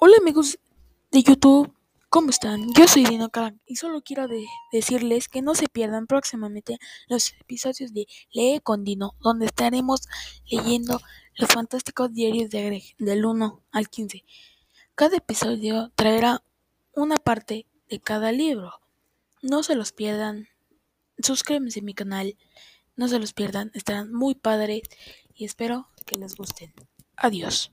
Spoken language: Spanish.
Hola amigos de YouTube, ¿cómo están? Yo soy Dino Crack y solo quiero decirles que no se pierdan próximamente los episodios de Lee con Dino, donde estaremos leyendo los fantásticos diarios de Greg del 1 al 15. Cada episodio traerá una parte de cada libro. No se los pierdan. Suscríbanse a mi canal. No se los pierdan. Estarán muy padres y espero que les gusten. Adiós.